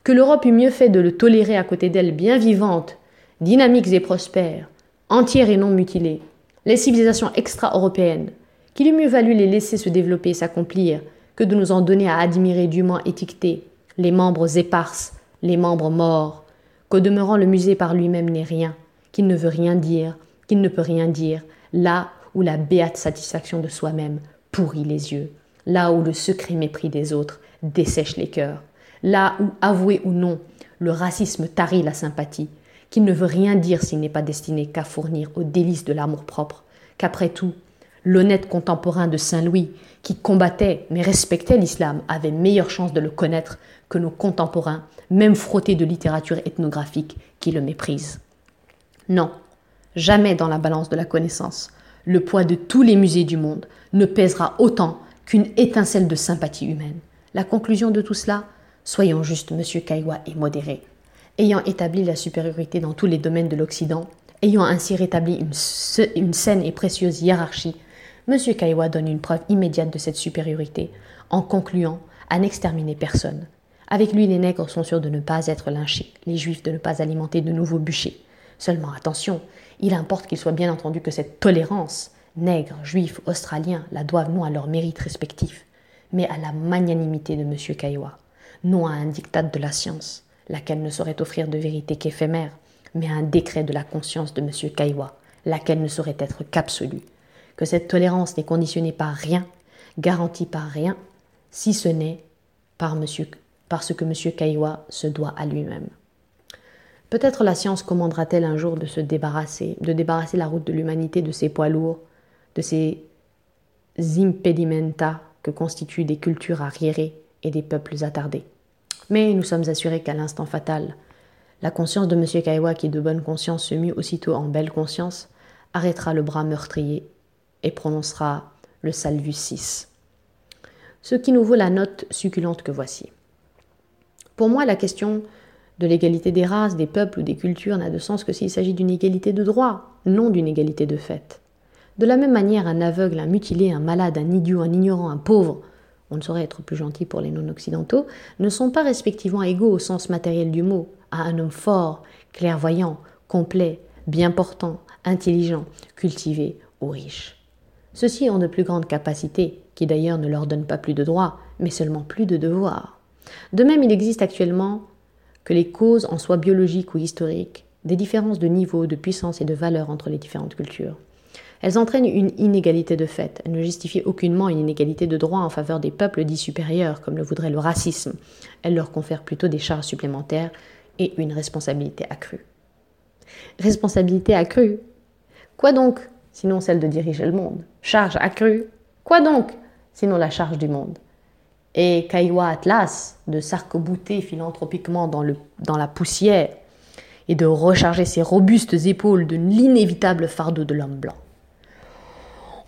que l'Europe eût mieux fait de le tolérer à côté d'elle bien vivante, dynamiques et prospères, entières et non mutilées, les civilisations extra-européennes, qu'il eût mieux valu les laisser se développer et s'accomplir que de nous en donner à admirer dûment étiquetés les membres éparses, les membres morts, qu'au demeurant le musée par lui-même n'est rien, qu'il ne veut rien dire, qu'il ne peut rien dire, là où la béate satisfaction de soi-même pourrit les yeux, là où le secret mépris des autres dessèche les cœurs, là où, avoué ou non, le racisme tarit la sympathie, qu'il ne veut rien dire s'il n'est pas destiné qu'à fournir aux délices de l'amour-propre, qu'après tout, l'honnête contemporain de Saint Louis, qui combattait mais respectait l'islam, avait meilleure chance de le connaître que nos contemporains, même frottés de littérature ethnographique, qui le méprisent. Non, jamais dans la balance de la connaissance, le poids de tous les musées du monde ne pèsera autant qu'une étincelle de sympathie humaine. La conclusion de tout cela, soyons justes, monsieur Kaiwa, et modérés ayant établi la supériorité dans tous les domaines de l'Occident, ayant ainsi rétabli une, saine et précieuse hiérarchie, M. Kaiwa donne une preuve immédiate de cette supériorité en concluant à n'exterminer personne. Avec lui, les nègres sont sûrs de ne pas être lynchés, les juifs de ne pas alimenter de nouveaux bûchers. Seulement attention, il importe qu'il soit bien entendu que cette tolérance, nègres, juifs, australiens, la doivent non à leur mérite respectif, mais à la magnanimité de M. Kaiwa, non à un diktat de la science laquelle ne saurait offrir de vérité qu'éphémère, mais un décret de la conscience de M. Kaiwa, laquelle ne saurait être qu'absolue, que cette tolérance n'est conditionnée par rien, garantie par rien, si ce n'est par, ce que M. Kaiwa se doit à lui-même. Peut-être la science commandera-t-elle un jour de se débarrasser, de débarrasser la route de l'humanité de ses poids lourds, de ces impedimenta que constituent des cultures arriérées et des peuples attardés. Mais nous sommes assurés qu'à l'instant fatal, la conscience de M. Kaiwa, qui de bonne conscience se mue aussitôt en belle conscience, arrêtera le bras meurtrier et prononcera le Salvus 6. Ce qui nous vaut la note succulente que voici. Pour moi, la question de l'égalité des races, des peuples ou des cultures n'a de sens que s'il s'agit d'une égalité de droit, non d'une égalité de fait. De la même manière, un aveugle, un mutilé, un malade, un idiot, un ignorant, un pauvre on ne saurait être plus gentil pour les non-occidentaux, ne sont pas respectivement égaux au sens matériel du mot à un homme fort, clairvoyant, complet, bien portant, intelligent, cultivé ou riche. Ceux-ci ont de plus grandes capacités, qui d'ailleurs ne leur donnent pas plus de droits, mais seulement plus de devoirs. De même, il existe actuellement que les causes, en soi biologiques ou historiques, des différences de niveau, de puissance et de valeur entre les différentes cultures. Elles entraînent une inégalité de fait. Elles ne justifient aucunement une inégalité de droit en faveur des peuples dits supérieurs, comme le voudrait le racisme. Elles leur confèrent plutôt des charges supplémentaires et une responsabilité accrue. Responsabilité accrue? Quoi donc, sinon celle de diriger le monde? Charge accrue? Quoi donc, sinon la charge du monde? Et Kaiwa Atlas, de s'arc-bouter philanthropiquement dans, dans la poussière et de recharger ses robustes épaules de l'inévitable fardeau de l'homme blanc.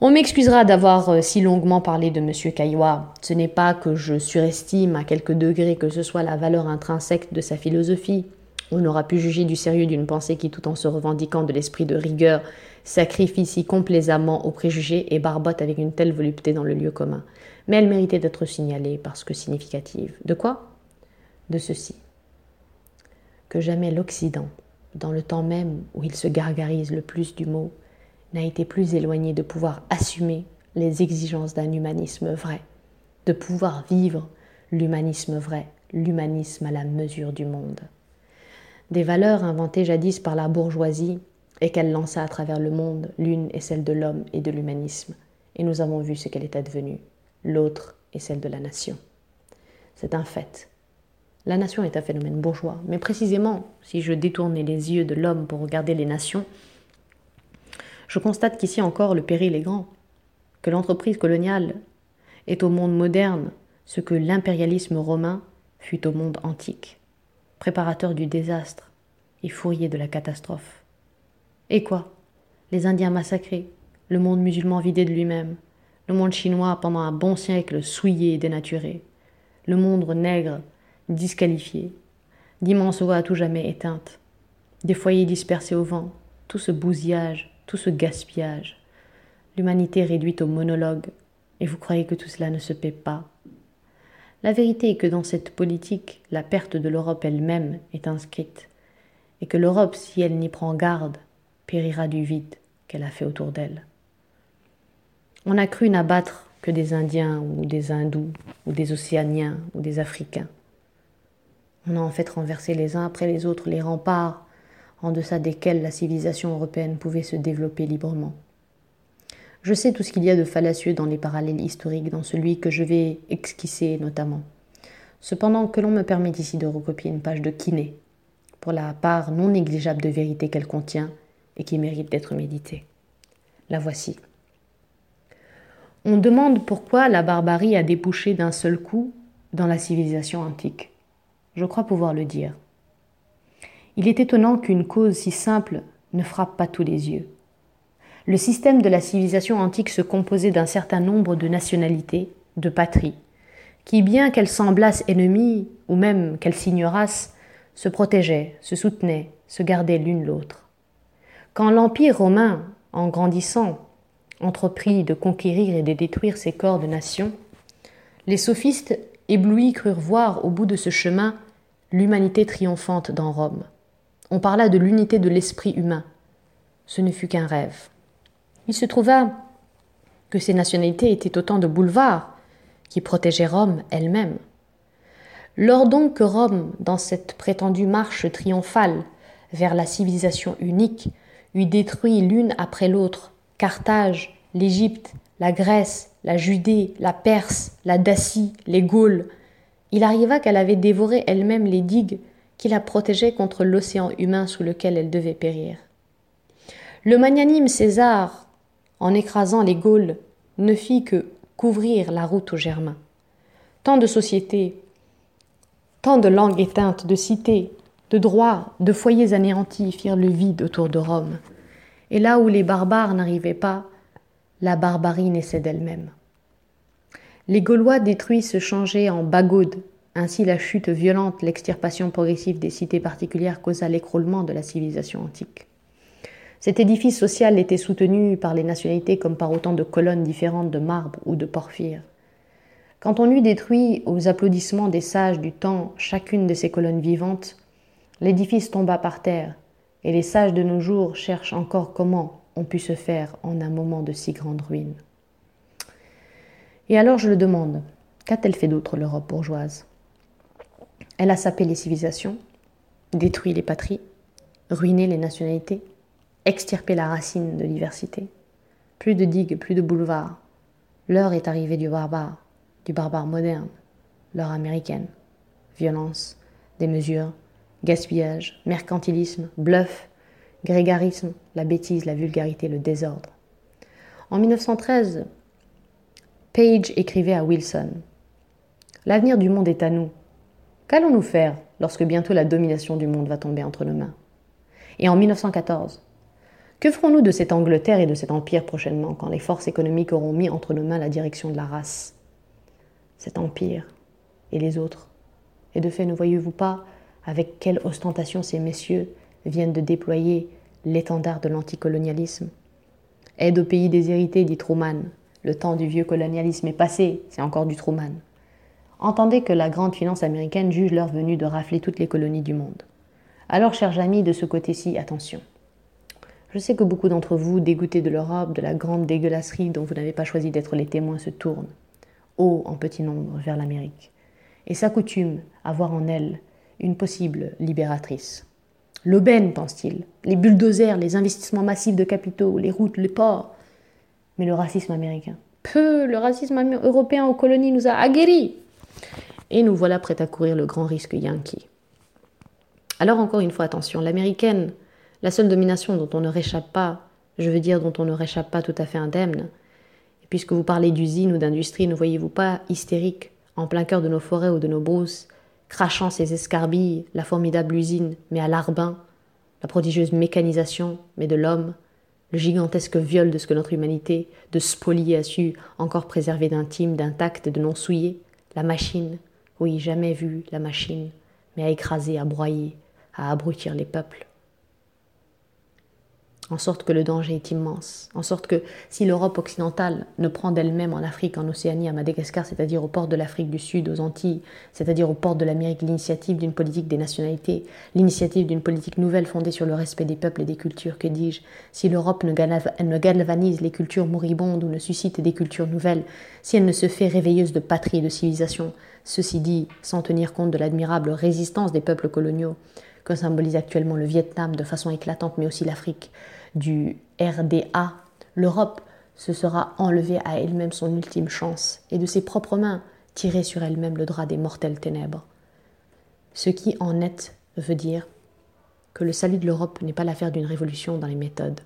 On m'excusera d'avoir euh, si longuement parlé de M. Kaiwa. Ce n'est pas que je surestime à quelques degrés que ce soit la valeur intrinsèque de sa philosophie. On aura pu juger du sérieux d'une pensée qui, tout en se revendiquant de l'esprit de rigueur, sacrifie si complaisamment aux préjugés et barbote avec une telle volupté dans le lieu commun. Mais elle méritait d'être signalée parce que significative. De quoi? De ceci. Que jamais l'Occident, dans le temps même où il se gargarise le plus du mot, n'a été plus éloigné de pouvoir assumer les exigences d'un humanisme vrai, de pouvoir vivre l'humanisme vrai, l'humanisme à la mesure du monde. Des valeurs inventées jadis par la bourgeoisie et qu'elle lança à travers le monde, l'une est celle de l'homme et de l'humanisme, et nous avons vu ce qu'elle est advenue, l'autre est celle de la nation. C'est un fait. La nation est un phénomène bourgeois, mais précisément, si je détournais les yeux de l'homme pour regarder les nations, je constate qu'ici encore le péril est grand, que l'entreprise coloniale est au monde moderne ce que l'impérialisme romain fut au monde antique, préparateur du désastre et fourrier de la catastrophe. Et quoi? Les Indiens massacrés, le monde musulman vidé de lui-même, le monde chinois pendant un bon siècle souillé et dénaturé, le monde nègre disqualifié, d'immenses voix à tout jamais éteintes, des foyers dispersés au vent, tout ce bousillage tout ce gaspillage, l'humanité réduite au monologue, et vous croyez que tout cela ne se paie pas. La vérité est que dans cette politique, la perte de l'Europe elle-même est inscrite, et que l'Europe, si elle n'y prend garde, périra du vide qu'elle a fait autour d'elle. On a cru n'abattre que des Indiens ou des Hindous ou des Océaniens ou des Africains. On a en fait renversé les uns après les autres les remparts en deçà desquels la civilisation européenne pouvait se développer librement. Je sais tout ce qu'il y a de fallacieux dans les parallèles historiques, dans celui que je vais esquisser notamment. Cependant, que l'on me permette ici de recopier une page de Kiné, pour la part non négligeable de vérité qu'elle contient et qui mérite d'être méditée. La voici. On demande pourquoi la barbarie a débouché d'un seul coup dans la civilisation antique. Je crois pouvoir le dire. Il est étonnant qu'une cause si simple ne frappe pas tous les yeux. Le système de la civilisation antique se composait d'un certain nombre de nationalités, de patries, qui, bien qu'elles semblassent ennemies, ou même qu'elles s'ignorassent, se protégeaient, se soutenaient, se gardaient l'une l'autre. Quand l'Empire romain, en grandissant, entreprit de conquérir et de détruire ces corps de nations, les sophistes éblouis crurent voir au bout de ce chemin l'humanité triomphante dans Rome. On parla de l'unité de l'esprit humain. Ce ne fut qu'un rêve. Il se trouva que ces nationalités étaient autant de boulevards qui protégeaient Rome elle-même. Lors donc que Rome, dans cette prétendue marche triomphale vers la civilisation unique, eut détruit l'une après l'autre Carthage, l'Égypte, la Grèce, la Judée, la Perse, la Dacie, les Gaules, il arriva qu'elle avait dévoré elle-même les digues qui la protégeait contre l'océan humain sous lequel elle devait périr. Le magnanime César, en écrasant les Gaules, ne fit que couvrir la route aux Germains. Tant de sociétés, tant de langues éteintes, de cités, de droits, de foyers anéantis firent le vide autour de Rome. Et là où les barbares n'arrivaient pas, la barbarie naissait d'elle-même. Les Gaulois détruits se changeaient en bagaudes, ainsi, la chute violente, l'extirpation progressive des cités particulières causa l'écroulement de la civilisation antique. Cet édifice social était soutenu par les nationalités comme par autant de colonnes différentes de marbre ou de porphyre. Quand on eut détruit aux applaudissements des sages du temps chacune de ces colonnes vivantes, l'édifice tomba par terre, et les sages de nos jours cherchent encore comment on pu se faire en un moment de si grande ruine. Et alors je le demande, qu'a-t-elle fait d'autre l'Europe bourgeoise? Elle a sapé les civilisations, détruit les patries, ruiné les nationalités, extirpé la racine de diversité. Plus de digues, plus de boulevards. L'heure est arrivée du barbare, du barbare moderne, l'heure américaine. Violence, démesure, gaspillage, mercantilisme, bluff, grégarisme, la bêtise, la vulgarité, le désordre. En 1913, Page écrivait à Wilson L'avenir du monde est à nous. Qu'allons-nous faire lorsque bientôt la domination du monde va tomber entre nos mains? Et en 1914, que ferons-nous de cette Angleterre et de cet empire prochainement quand les forces économiques auront mis entre nos mains la direction de la race? Cet empire et les autres. Et de fait, ne voyez-vous pas avec quelle ostentation ces messieurs viennent de déployer l'étendard de l'anticolonialisme? Aide au pays déshérité, dit Truman. Le temps du vieux colonialisme est passé, c'est encore du Truman. Entendez que la grande finance américaine juge l'heure venue de rafler toutes les colonies du monde. Alors, chers amis, de ce côté-ci, attention. Je sais que beaucoup d'entre vous, dégoûtés de l'Europe, de la grande dégueulasserie dont vous n'avez pas choisi d'être les témoins, se tournent, haut en petit nombre, vers l'Amérique, et s'accoutument à voir en elle une possible libératrice. L'aubaine, pense-t-il, les bulldozers, les investissements massifs de capitaux, les routes, les ports. Mais le racisme américain. Peu, le racisme européen aux colonies nous a aguerris. Et nous voilà prêts à courir le grand risque yankee. Alors encore une fois, attention, l'américaine, la seule domination dont on ne réchappe pas, je veux dire dont on ne réchappe pas tout à fait indemne, et puisque vous parlez d'usine ou d'industrie, ne voyez-vous pas hystérique, en plein cœur de nos forêts ou de nos brousses, crachant ses escarbilles, la formidable usine, mais à l'arbin, la prodigieuse mécanisation, mais de l'homme, le gigantesque viol de ce que notre humanité, de spolier a su encore préserver d'intime, d'intact de non souillé, la machine, oui, jamais vu la machine, mais à écraser, à broyer, à abrutir les peuples en sorte que le danger est immense, en sorte que si l'Europe occidentale ne prend d'elle-même en Afrique, en Océanie, à Madagascar, c'est-à-dire aux ports de l'Afrique du Sud, aux Antilles, c'est-à-dire aux ports de l'Amérique, l'initiative d'une politique des nationalités, l'initiative d'une politique nouvelle fondée sur le respect des peuples et des cultures, que dis-je, si l'Europe ne galvanise les cultures moribondes ou ne suscite des cultures nouvelles, si elle ne se fait réveilleuse de patrie et de civilisation, ceci dit, sans tenir compte de l'admirable résistance des peuples coloniaux, que symbolise actuellement le Vietnam de façon éclatante, mais aussi l'Afrique, du RDA, l'Europe se sera enlevée à elle-même son ultime chance et de ses propres mains tirer sur elle-même le drap des mortelles ténèbres. Ce qui en est veut dire que le salut de l'Europe n'est pas l'affaire d'une révolution dans les méthodes,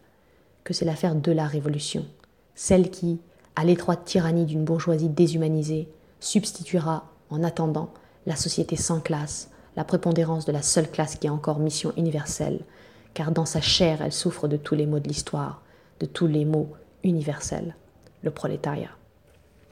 que c'est l'affaire de la révolution, celle qui, à l'étroite tyrannie d'une bourgeoisie déshumanisée, substituera, en attendant, la société sans classe, la prépondérance de la seule classe qui a encore mission universelle, car dans sa chair elle souffre de tous les maux de l'histoire, de tous les maux universels, le prolétariat.